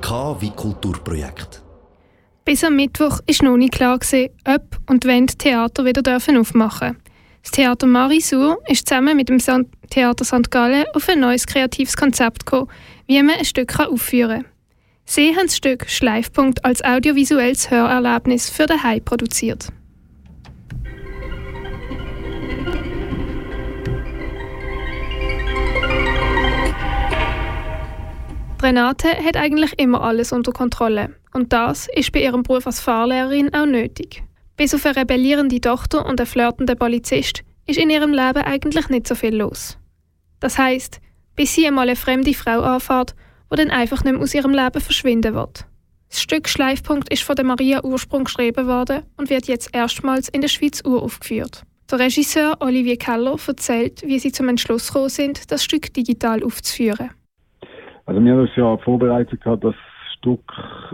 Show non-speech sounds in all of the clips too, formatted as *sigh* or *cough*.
K wie Kulturprojekt. Bis am Mittwoch ist noch nicht klar ob und wenn die Theater wieder dürfen aufmachen. Das Theater Marisur ist zusammen mit dem Theater St. Gallen auf ein neues kreatives Konzept gekommen, wie man ein Stück aufführen kann. Sie haben das Stück Schleifpunkt als audiovisuelles Hörerlebnis für den Hai produziert. Renate hat eigentlich immer alles unter Kontrolle. Und das ist bei ihrem Beruf als Fahrlehrerin auch nötig. Bis auf eine rebellierende Tochter und einen flirtenden Polizist ist in ihrem Leben eigentlich nicht so viel los. Das heißt, bis sie einmal eine fremde Frau anfährt, die dann einfach nicht mehr aus ihrem Leben verschwinden wird. Das Stück Schleifpunkt ist von der Maria Ursprung geschrieben worden und wird jetzt erstmals in der Schweiz uraufgeführt. Der Regisseur Olivier Keller erzählt, wie sie zum Entschluss gekommen sind, das Stück digital aufzuführen. Also wir haben uns ja vorbereitet gehabt, das Stück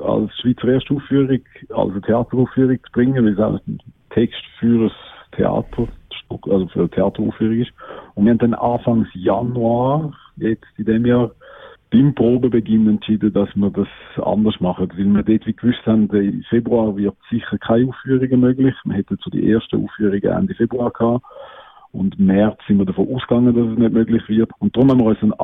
als Schweizer Erstaufführung, als Theateraufführung zu bringen, weil es auch ein Text für das Theaterstück, also für eine Theateraufführung ist. Und wir haben dann Anfangs Januar, jetzt in dem Jahr, beim Probebeginn entschieden, dass wir das anders machen. Weil wir dort wie gewusst haben, im Februar wird sicher keine Aufführungen möglich. Wir hätten so die erste Aufführung Ende Februar gehabt. Und im März sind wir davon ausgegangen, dass es nicht möglich wird. Und darum haben wir uns eine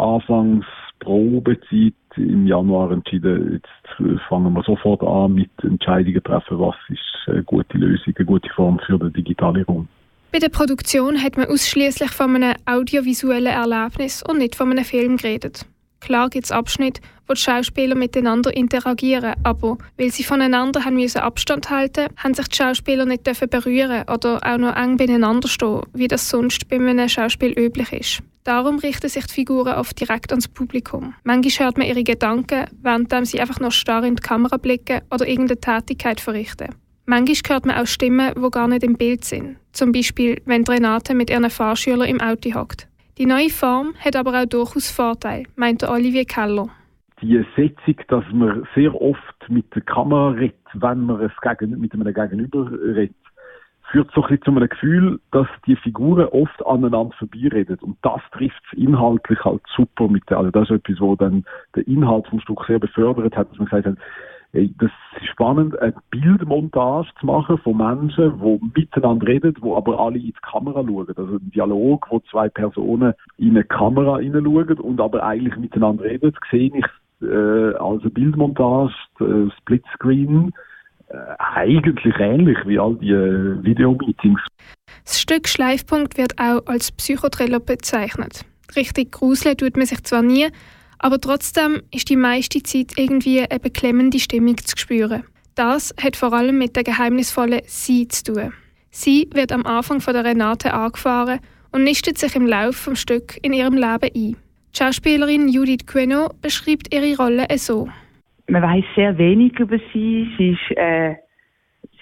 Anfangsprobezeit im Januar entschieden, jetzt fangen wir sofort an mit Entscheidungen treffen, was ist eine gute Lösung, eine gute Form für den digitalen Raum. Bei der Produktion hat man ausschließlich von einem audiovisuellen Erlebnis und nicht von einem Film geredet. Klar gibt es Abschnitte, wo die Schauspieler miteinander interagieren, aber weil sie voneinander haben müssen Abstand halten haben sich die Schauspieler nicht dürfen berühren oder auch noch eng beieinander stehen, wie das sonst bei einem Schauspiel üblich ist. Darum richten sich die Figuren oft direkt ans Publikum. Manchmal hört man ihre Gedanken, während sie einfach noch starr in die Kamera blicken oder irgendeine Tätigkeit verrichten. Manchmal hört man auch Stimmen, die gar nicht im Bild sind. Zum Beispiel, wenn Renate mit ihren Fahrschülern im Auto hockt. Die neue Form hat aber auch durchaus Vorteile, meint Olivier Keller. Die Setzung, dass man sehr oft mit der Kamera redet, wenn man es mit einem Gegenüber redet, führt so ein bisschen zu einem Gefühl, dass die Figuren oft aneinander vorbeireden. Und das trifft es inhaltlich halt super mit also das ist etwas, wo dann der Inhalt vom Stück sehr befördert hat, dass man gesagt hat, das ist spannend, eine Bildmontage zu machen von Menschen, die miteinander reden, die aber alle in die Kamera schauen. Also ein Dialog, wo zwei Personen in eine Kamera hineinschauen und aber eigentlich miteinander reden, sehe ich äh, als eine Bildmontage, äh, Splitscreen, äh, eigentlich ähnlich wie all die äh, Videomeetings. Das Stück Schleifpunkt wird auch als Psychotriller bezeichnet. Richtig gruseln tut man sich zwar nie, aber trotzdem ist die meiste Zeit irgendwie eine beklemmende Stimmung zu spüren. Das hat vor allem mit der geheimnisvollen Sie zu tun. Sie wird am Anfang von der Renate angefahren und nistet sich im Laufe des Stück in ihrem Leben ein. Die Schauspielerin Judith Queno beschreibt ihre Rolle so. Man weiß sehr wenig über sie. Sie, ist, äh,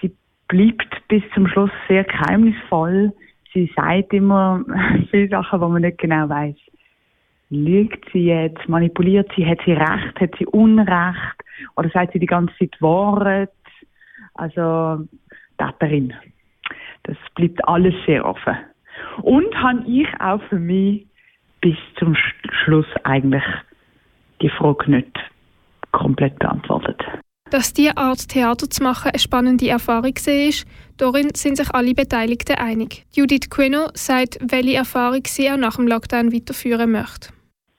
sie bleibt bis zum Schluss sehr geheimnisvoll. Sie sagt immer *laughs* viele Sachen, die man nicht genau weiß lügt sie jetzt, manipuliert sie, hat sie Recht, hat sie Unrecht oder sagt sie die ganze Zeit Wahrheit? Also Täterin. Das bleibt alles sehr offen. Und habe ich auch für mich bis zum Schluss eigentlich die Frage nicht komplett beantwortet. Dass diese Art Theater zu machen eine spannende Erfahrung war, darin sind sich alle Beteiligten einig. Judith Quino sagt, welche Erfahrung sie auch nach dem Lockdown weiterführen möchte.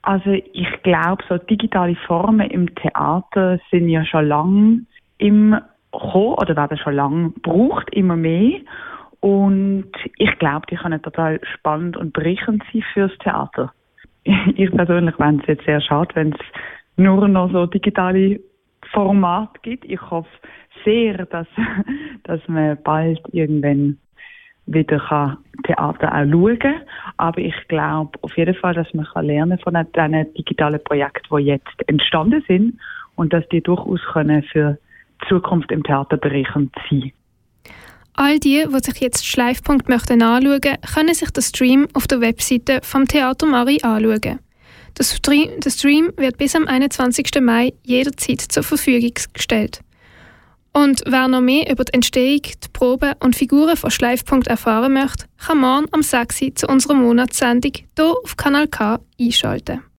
Also ich glaube, so digitale Formen im Theater sind ja schon lange im Kommen oder werden schon lange gebraucht, immer mehr. Und ich glaube, die können total spannend und bereichernd sein fürs Theater. *laughs* Ich persönlich fände es jetzt sehr schade, wenn es nur noch so digitale Formate gibt. Ich hoffe sehr, dass, *laughs* dass man bald irgendwann wieder Theater auch schauen kann. Aber ich glaube auf jeden Fall, dass man lernen kann von diesen digitalen Projekten, die jetzt entstanden sind und dass die durchaus können für die Zukunft im Theaterbereich sein All die, die sich jetzt Schleifpunkt möchten anschauen, können sich den Stream auf der Webseite vom Theater Mari anschauen. Der Stream, der Stream wird bis am 21. Mai jederzeit zur Verfügung gestellt. Und wer noch mehr über die Entstehung, die Proben und Figuren von Schleifpunkt erfahren möchte, kann morgen am 6. zu unserer Monatssendung hier auf Kanal K einschalten.